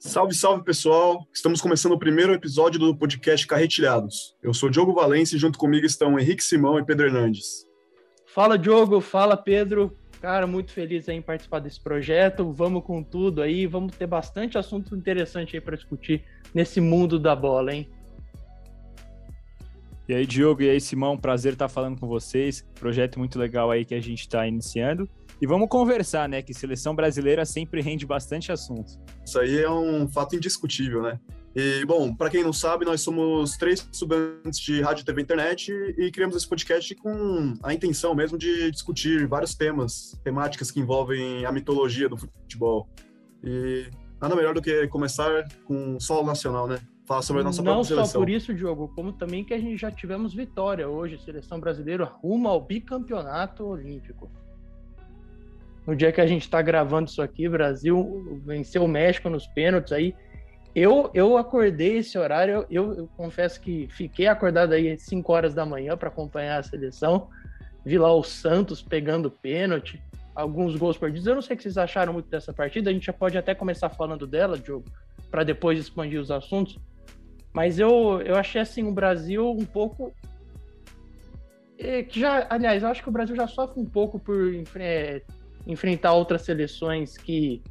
Salve, salve pessoal! Estamos começando o primeiro episódio do podcast Carretilhados. Eu sou Diogo Valência e junto comigo estão Henrique Simão e Pedro Hernandes. Fala Diogo, fala Pedro. Cara, muito feliz em participar desse projeto. Vamos com tudo aí, vamos ter bastante assunto interessante aí para discutir nesse mundo da bola, hein? E aí, Diogo, e aí, Simão, prazer estar falando com vocês. Projeto muito legal aí que a gente está iniciando. E vamos conversar, né? Que seleção brasileira sempre rende bastante assunto. Isso aí é um fato indiscutível, né? E, bom, para quem não sabe, nós somos três estudantes de rádio, TV e internet e criamos esse podcast com a intenção mesmo de discutir vários temas, temáticas que envolvem a mitologia do futebol. E nada melhor do que começar com o solo nacional, né? falar sobre a nossa Não só por isso, Diogo, como também que a gente já tivemos vitória hoje, seleção brasileira rumo ao bicampeonato olímpico. No dia que a gente está gravando isso aqui, Brasil venceu o México nos pênaltis aí. Eu, eu acordei esse horário, eu, eu confesso que fiquei acordado aí às 5 horas da manhã para acompanhar a seleção. Vi lá o Santos pegando pênalti, alguns gols perdidos. Eu não sei o que vocês acharam muito dessa partida, a gente já pode até começar falando dela, Diogo, para depois expandir os assuntos. Mas eu, eu achei assim o Brasil um pouco. É, que já, aliás, eu acho que o Brasil já sofre um pouco por é, enfrentar outras seleções que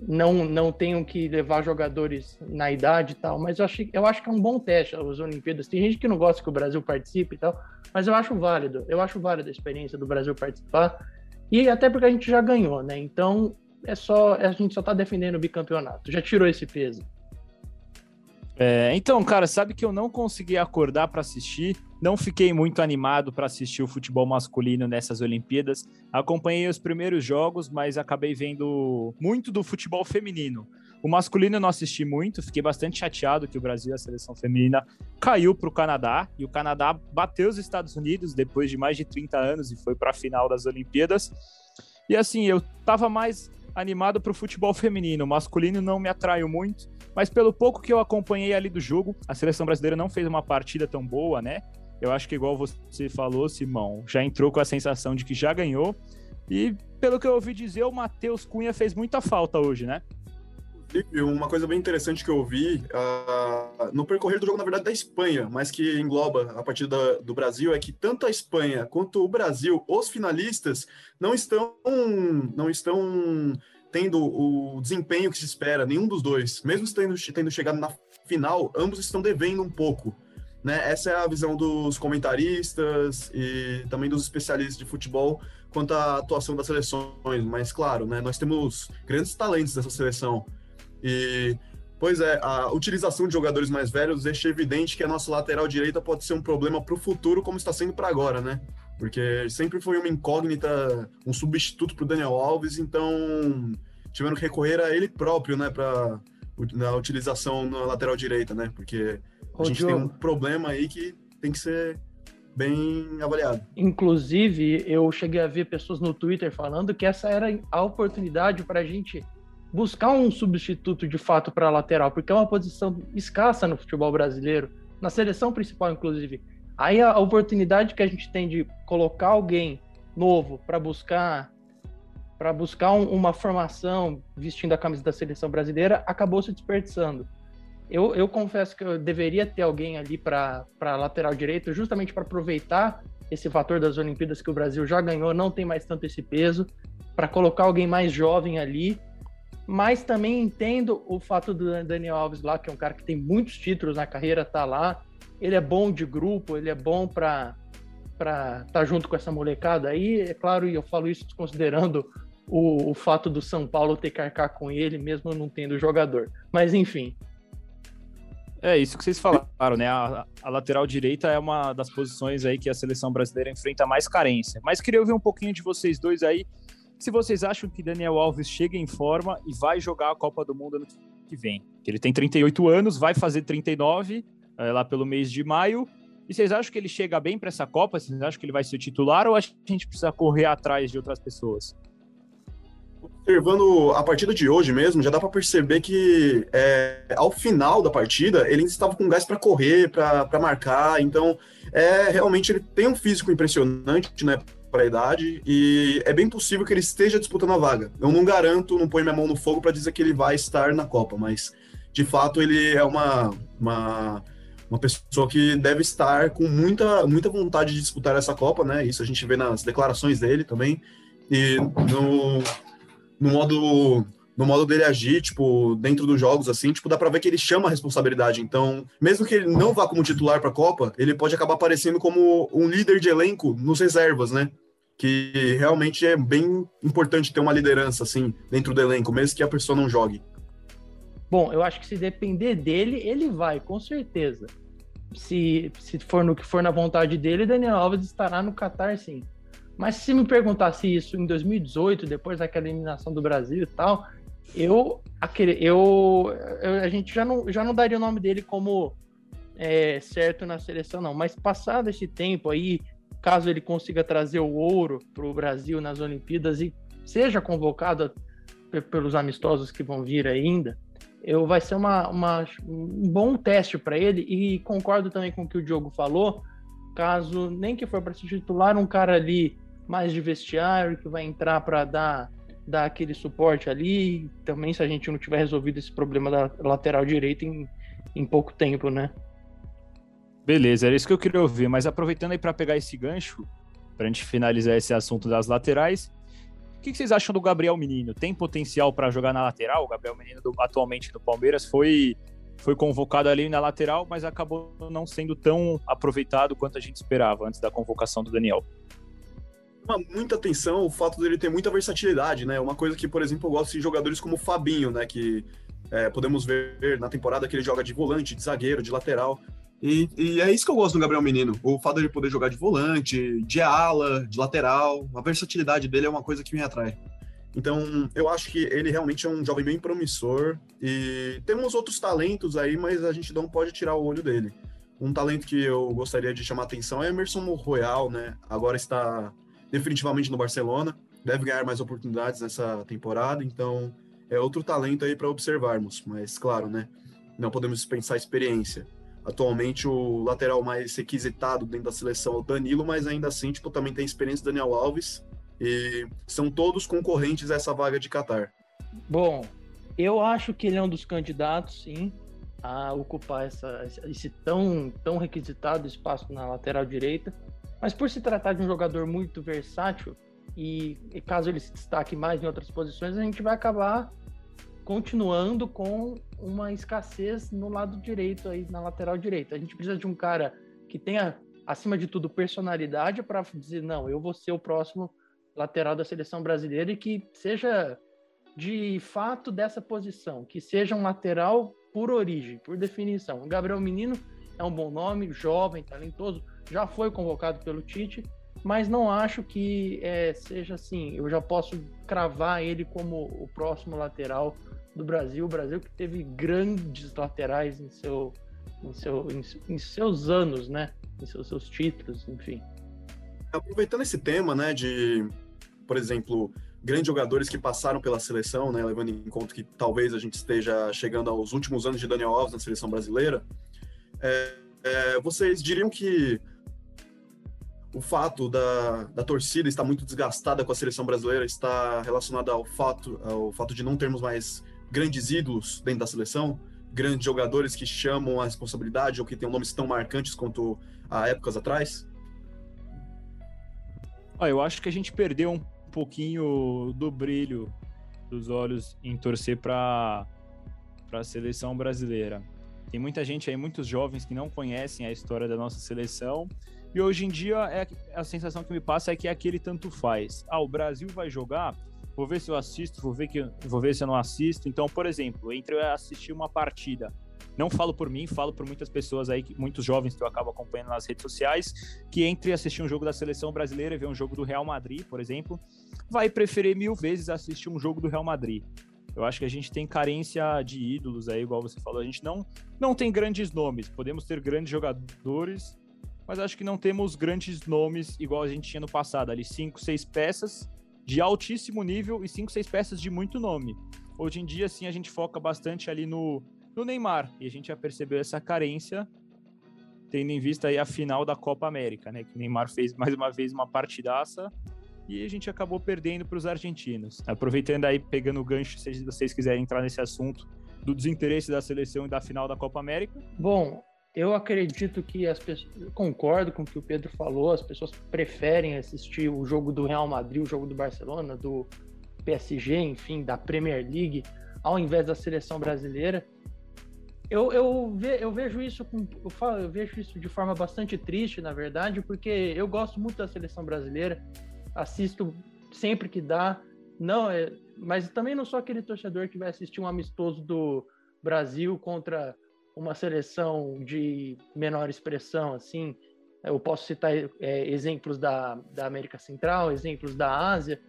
não, não tenham que levar jogadores na idade e tal, mas eu, achei, eu acho que é um bom teste as Olimpíadas. Tem gente que não gosta que o Brasil participe e tal, mas eu acho válido. Eu acho válida a experiência do Brasil participar. E até porque a gente já ganhou, né? Então é só a gente só tá defendendo o bicampeonato. Já tirou esse peso. É, então, cara, sabe que eu não consegui acordar para assistir, não fiquei muito animado para assistir o futebol masculino nessas Olimpíadas. Acompanhei os primeiros jogos, mas acabei vendo muito do futebol feminino. O masculino eu não assisti muito, fiquei bastante chateado que o Brasil, a seleção feminina, caiu para o Canadá e o Canadá bateu os Estados Unidos depois de mais de 30 anos e foi para a final das Olimpíadas. E assim, eu tava mais animado para o futebol feminino. O masculino não me atraiu muito, mas pelo pouco que eu acompanhei ali do jogo, a seleção brasileira não fez uma partida tão boa, né? Eu acho que, igual você falou, Simão, já entrou com a sensação de que já ganhou. E, pelo que eu ouvi dizer, o Matheus Cunha fez muita falta hoje, né? Uma coisa bem interessante que eu vi uh, no percorrer do jogo, na verdade, da Espanha, mas que engloba a partida do Brasil, é que tanto a Espanha quanto o Brasil, os finalistas, não estão, não estão tendo o desempenho que se espera, nenhum dos dois. Mesmo tendo, tendo chegado na final, ambos estão devendo um pouco. Né? Essa é a visão dos comentaristas e também dos especialistas de futebol quanto à atuação das seleções. Mas, claro, né, nós temos grandes talentos dessa seleção. E, pois é, a utilização de jogadores mais velhos deixa evidente que a nossa lateral direita pode ser um problema para o futuro, como está sendo para agora, né? Porque sempre foi uma incógnita, um substituto para o Daniel Alves, então tiveram que recorrer a ele próprio, né, para na utilização na lateral direita, né? Porque a Ô, gente Diogo. tem um problema aí que tem que ser bem avaliado. Inclusive, eu cheguei a ver pessoas no Twitter falando que essa era a oportunidade para a gente buscar um substituto de fato para a lateral, porque é uma posição escassa no futebol brasileiro, na seleção principal, inclusive. Aí a oportunidade que a gente tem de colocar alguém novo para buscar para buscar um, uma formação vestindo a camisa da seleção brasileira acabou se desperdiçando. Eu, eu confesso que eu deveria ter alguém ali para lateral direito, justamente para aproveitar esse fator das Olimpíadas que o Brasil já ganhou, não tem mais tanto esse peso, para colocar alguém mais jovem ali mas também entendo o fato do Daniel Alves lá, que é um cara que tem muitos títulos na carreira, tá lá. Ele é bom de grupo, ele é bom para para estar tá junto com essa molecada aí. É claro, e eu falo isso considerando o, o, fato do São Paulo ter que arcar com ele, mesmo não tendo jogador. Mas enfim. É isso que vocês falaram, né? A, a, lateral direita é uma das posições aí que a seleção brasileira enfrenta mais carência. Mas queria ouvir um pouquinho de vocês dois aí se vocês acham que Daniel Alves chega em forma e vai jogar a Copa do Mundo ano que vem. Ele tem 38 anos, vai fazer 39 é, lá pelo mês de maio. E vocês acham que ele chega bem para essa Copa? Vocês acham que ele vai ser titular ou a gente precisa correr atrás de outras pessoas? Observando a partida de hoje mesmo, já dá para perceber que é, ao final da partida ele estava com gás para correr, para marcar. Então, é realmente ele tem um físico impressionante, né? Para a idade e é bem possível que ele esteja disputando a vaga. Eu não garanto, não ponho minha mão no fogo para dizer que ele vai estar na Copa, mas de fato ele é uma, uma, uma pessoa que deve estar com muita, muita vontade de disputar essa Copa, né? Isso a gente vê nas declarações dele também. E no, no modo no modo dele agir, tipo, dentro dos jogos, assim, tipo, dá pra ver que ele chama a responsabilidade. Então, mesmo que ele não vá como titular pra Copa, ele pode acabar aparecendo como um líder de elenco nos reservas, né? Que realmente é bem importante ter uma liderança, assim, dentro do elenco, mesmo que a pessoa não jogue. Bom, eu acho que se depender dele, ele vai, com certeza. Se, se for no que for na vontade dele, Daniel Alves estará no Qatar, sim. Mas se me perguntasse isso em 2018, depois daquela eliminação do Brasil e tal, eu, aquele, eu, eu, a gente já não, já não daria o nome dele como é, certo na seleção, não. Mas passado esse tempo aí, caso ele consiga trazer o ouro para o Brasil nas Olimpíadas e seja convocado pelos amistosos que vão vir ainda, eu vai ser uma, uma um bom teste para ele e concordo também com o que o Diogo falou. Caso nem que for para se titular, um cara ali mais de vestiário que vai entrar para dar dar aquele suporte ali. Também se a gente não tiver resolvido esse problema da lateral direita em, em pouco tempo, né? Beleza, era isso que eu queria ouvir. Mas aproveitando aí para pegar esse gancho, para a gente finalizar esse assunto das laterais, o que, que, vocês acham do Gabriel Menino? Tem potencial para jogar na lateral? O Gabriel Menino, do, atualmente no Palmeiras, foi, foi convocado ali na lateral, mas acabou não sendo tão aproveitado quanto a gente esperava antes da convocação do Daniel chama muita atenção o fato dele ter muita versatilidade, né? Uma coisa que, por exemplo, eu gosto de jogadores como o Fabinho, né? Que é, podemos ver na temporada que ele joga de volante, de zagueiro, de lateral. E, e, é isso que eu gosto do Gabriel Menino. O fato dele poder jogar de volante, de ala, de lateral. A versatilidade dele é uma coisa que me atrai. Então, eu acho que ele realmente é um jovem bem promissor. E temos outros talentos aí, mas a gente não pode tirar o olho dele. Um talento que eu gostaria de chamar atenção é Emerson Royal, né? Agora está definitivamente no Barcelona, deve ganhar mais oportunidades nessa temporada, então é outro talento aí para observarmos, mas claro, né? Não podemos dispensar experiência. Atualmente o lateral mais requisitado dentro da seleção é o Danilo, mas ainda assim, tipo, também tem experiência Daniel Alves e são todos concorrentes a essa vaga de Qatar. Bom, eu acho que ele é um dos candidatos, sim, a ocupar essa, esse tão, tão requisitado espaço na lateral direita. Mas por se tratar de um jogador muito versátil, e, e, caso ele se destaque mais em outras posições, a gente vai acabar continuando com uma escassez no lado direito aí na lateral direita. A gente precisa de um cara que tenha acima de tudo personalidade para dizer não, eu vou ser o próximo lateral da seleção brasileira e que seja de fato dessa posição, que seja um lateral por origem, por definição. O Gabriel Menino é um bom nome, jovem, talentoso, já foi convocado pelo Tite, mas não acho que é, seja assim. Eu já posso cravar ele como o próximo lateral do Brasil. O Brasil que teve grandes laterais em, seu, em, seu, em, em seus anos, né? Em seus, seus títulos, enfim. Aproveitando esse tema, né, de, por exemplo, grandes jogadores que passaram pela seleção, né, levando em conta que talvez a gente esteja chegando aos últimos anos de Daniel Alves na seleção brasileira, é, é, vocês diriam que o fato da, da torcida estar muito desgastada com a seleção brasileira está relacionado ao fato, ao fato de não termos mais grandes ídolos dentro da seleção, grandes jogadores que chamam a responsabilidade ou que têm nomes tão marcantes quanto há épocas atrás? Ah, eu acho que a gente perdeu um pouquinho do brilho dos olhos em torcer para a seleção brasileira. Tem muita gente aí, muitos jovens que não conhecem a história da nossa seleção e hoje em dia é a sensação que me passa é que é aquele tanto faz. Ah, o Brasil vai jogar, vou ver se eu assisto, vou ver que vou ver se eu não assisto. Então, por exemplo, entre eu assistir uma partida, não falo por mim, falo por muitas pessoas aí, muitos jovens que eu acabo acompanhando nas redes sociais, que entre assistir um jogo da seleção brasileira e ver um jogo do Real Madrid, por exemplo, vai preferir mil vezes assistir um jogo do Real Madrid. Eu acho que a gente tem carência de ídolos aí, igual você falou. A gente não, não tem grandes nomes. Podemos ter grandes jogadores, mas acho que não temos grandes nomes igual a gente tinha no passado, ali cinco, seis peças de altíssimo nível e cinco, seis peças de muito nome. Hoje em dia, sim, a gente foca bastante ali no, no Neymar e a gente já percebeu essa carência tendo em vista aí a final da Copa América, né? Que o Neymar fez mais uma vez uma partidaça e a gente acabou perdendo para os argentinos. Aproveitando aí, pegando o gancho, se vocês quiserem entrar nesse assunto do desinteresse da seleção e da final da Copa América. Bom, eu acredito que as pessoas. concordo com o que o Pedro falou, as pessoas preferem assistir o jogo do Real Madrid, o jogo do Barcelona, do PSG, enfim, da Premier League, ao invés da seleção brasileira. Eu, eu, ve, eu vejo isso com, eu, falo, eu vejo isso de forma bastante triste, na verdade, porque eu gosto muito da seleção brasileira, assisto sempre que dá. Não, é, mas também não sou aquele torcedor que vai assistir um amistoso do Brasil contra uma seleção de menor expressão, assim. Eu posso citar é, exemplos da, da América Central, exemplos da Ásia,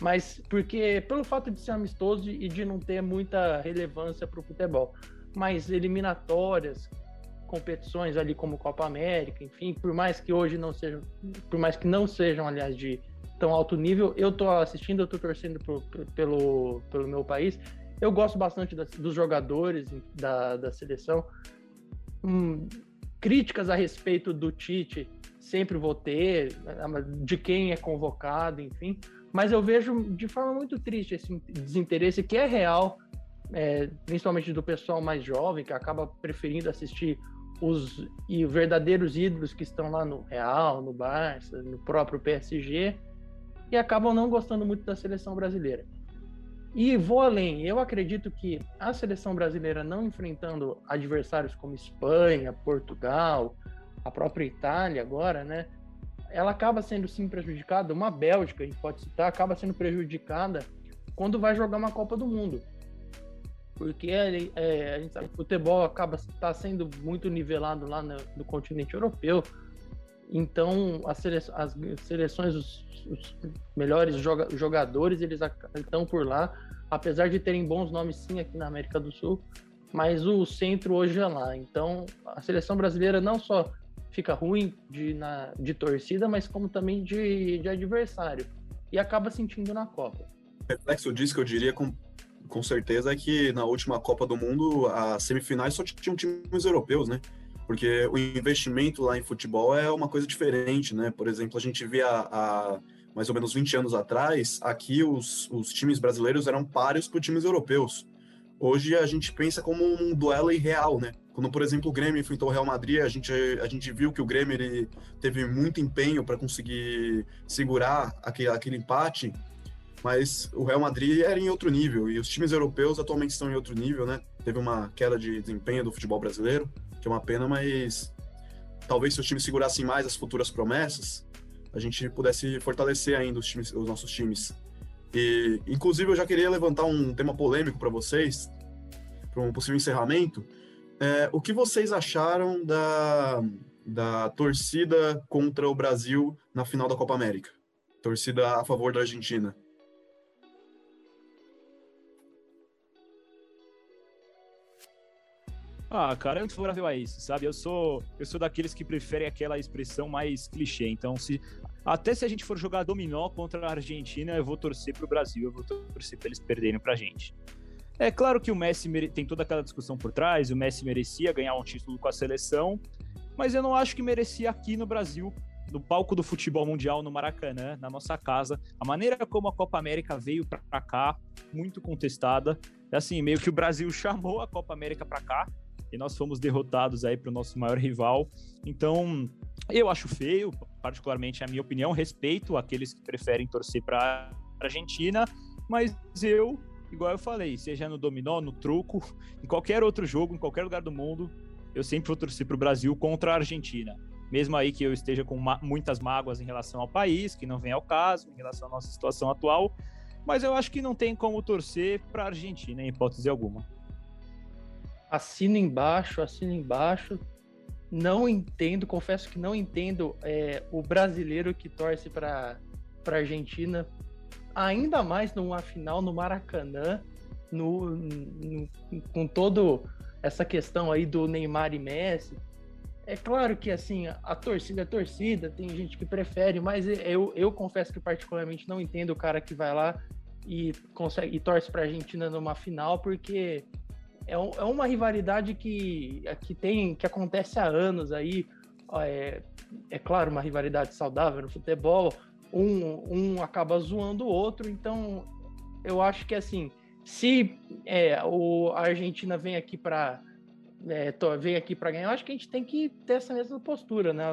mas porque pelo fato de ser amistoso e de não ter muita relevância para o futebol mais eliminatórias, competições ali como Copa América, enfim, por mais que hoje não sejam, por mais que não sejam, aliás, de tão alto nível, eu tô assistindo, eu tô torcendo pro, pelo, pelo meu país. Eu gosto bastante dos jogadores da, da seleção. Hum, críticas a respeito do Tite sempre vou ter, de quem é convocado, enfim. Mas eu vejo de forma muito triste esse desinteresse que é real é, principalmente do pessoal mais jovem, que acaba preferindo assistir os e verdadeiros ídolos que estão lá no Real, no Barça, no próprio PSG, e acabam não gostando muito da seleção brasileira. E vou além, eu acredito que a seleção brasileira não enfrentando adversários como Espanha, Portugal, a própria Itália agora, né? Ela acaba sendo sim prejudicada, uma Bélgica, a gente pode citar, acaba sendo prejudicada quando vai jogar uma Copa do Mundo porque é, a gente sabe que o futebol acaba tá sendo muito nivelado lá no, no continente europeu. Então, as, as seleções, os, os melhores joga jogadores, eles estão por lá, apesar de terem bons nomes sim aqui na América do Sul, mas o centro hoje é lá. Então, a seleção brasileira não só fica ruim de, na, de torcida, mas como também de, de adversário. E acaba sentindo na Copa. Reflexo disso que eu diria com com certeza é que na última Copa do Mundo, as semifinais só tinham times europeus, né? Porque o investimento lá em futebol é uma coisa diferente, né? Por exemplo, a gente via há mais ou menos 20 anos atrás, aqui os, os times brasileiros eram páreos para times europeus. Hoje a gente pensa como um duelo irreal, né? Quando, por exemplo, o Grêmio enfrentou o Real Madrid, a gente, a gente viu que o Grêmio teve muito empenho para conseguir segurar aquele, aquele empate mas o Real Madrid era em outro nível e os times europeus atualmente estão em outro nível, né? Teve uma queda de desempenho do futebol brasileiro, que é uma pena, mas talvez se os times segurassem mais as futuras promessas, a gente pudesse fortalecer ainda os, times, os nossos times. E, inclusive, eu já queria levantar um tema polêmico para vocês, para um possível encerramento. É, o que vocês acharam da, da torcida contra o Brasil na final da Copa América? Torcida a favor da Argentina. Ah, cara, é muito favorável a isso, sabe? Eu sou, eu sou daqueles que preferem aquela expressão mais clichê. Então, se até se a gente for jogar dominó contra a Argentina, eu vou torcer pro Brasil, eu vou torcer pra eles perderem pra gente. É claro que o Messi mere... tem toda aquela discussão por trás, o Messi merecia ganhar um título com a seleção, mas eu não acho que merecia aqui no Brasil, no palco do futebol mundial no Maracanã, na nossa casa. A maneira como a Copa América veio para cá, muito contestada. Assim, meio que o Brasil chamou a Copa América para cá, e nós fomos derrotados aí para o nosso maior rival. Então, eu acho feio, particularmente a minha opinião, respeito aqueles que preferem torcer para a Argentina, mas eu, igual eu falei, seja no dominó, no truco, em qualquer outro jogo, em qualquer lugar do mundo, eu sempre vou torcer para o Brasil contra a Argentina. Mesmo aí que eu esteja com muitas mágoas em relação ao país, que não vem ao caso, em relação à nossa situação atual, mas eu acho que não tem como torcer para a Argentina, em hipótese alguma assino embaixo, assino embaixo. Não entendo, confesso que não entendo é, o brasileiro que torce para a Argentina, ainda mais numa final no Maracanã, no, no, com todo essa questão aí do Neymar e Messi. É claro que assim, a torcida é torcida, tem gente que prefere, mas eu, eu confesso que particularmente não entendo o cara que vai lá e consegue e torce para a Argentina numa final, porque é, um, é uma rivalidade que, que tem, que acontece há anos aí. é, é claro, uma rivalidade saudável no futebol, um, um acaba zoando o outro, então eu acho que assim, se é, o, a Argentina vem aqui para é, vem aqui para ganhar, eu acho que a gente tem que ter essa mesma postura, né?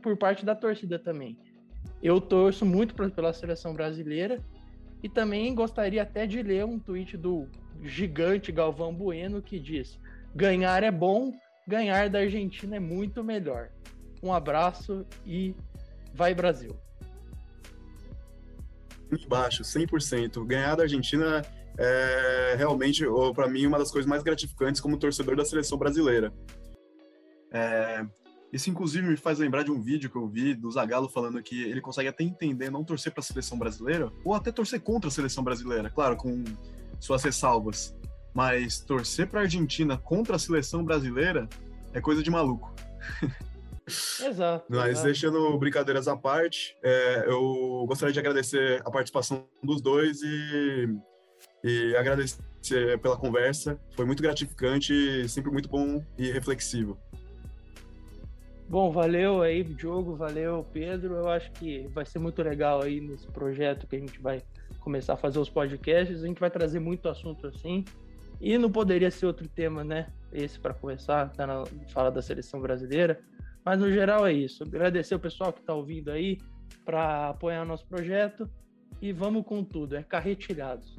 Por parte da torcida também. Eu torço muito pra, pela seleção brasileira e também gostaria até de ler um tweet do gigante Galvão Bueno que diz: ganhar é bom, ganhar da Argentina é muito melhor. Um abraço e vai Brasil. Embaixo, 100%. Ganhar da Argentina é realmente, para mim, uma das coisas mais gratificantes como torcedor da seleção brasileira. É, isso, inclusive, me faz lembrar de um vídeo que eu vi do Zagallo falando que ele consegue até entender não torcer para a seleção brasileira, ou até torcer contra a seleção brasileira, claro, com suas ressalvas. Mas torcer para a Argentina contra a seleção brasileira é coisa de maluco. Exato. Mas exato. deixando brincadeiras à parte, é, eu gostaria de agradecer a participação dos dois e, e agradecer pela conversa. Foi muito gratificante, sempre muito bom e reflexivo. Bom, valeu aí, Diogo, valeu, Pedro. Eu acho que vai ser muito legal aí nesse projeto que a gente vai começar a fazer os podcasts. A gente vai trazer muito assunto assim. E não poderia ser outro tema, né? Esse para começar, tá na fala da seleção brasileira. Mas no geral é isso. Agradecer o pessoal que está ouvindo aí para apoiar nosso projeto. E vamos com tudo, é carretilhados.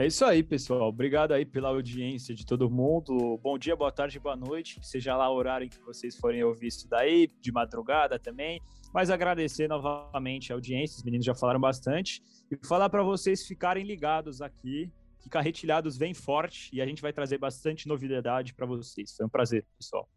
É isso aí, pessoal. Obrigado aí pela audiência de todo mundo. Bom dia, boa tarde, boa noite, seja lá o horário em que vocês forem ouvir isso daí, de madrugada também. Mas agradecer novamente a audiência, os meninos já falaram bastante, e falar para vocês ficarem ligados aqui, que Carretilhados vem forte e a gente vai trazer bastante novidade para vocês. Foi um prazer, pessoal.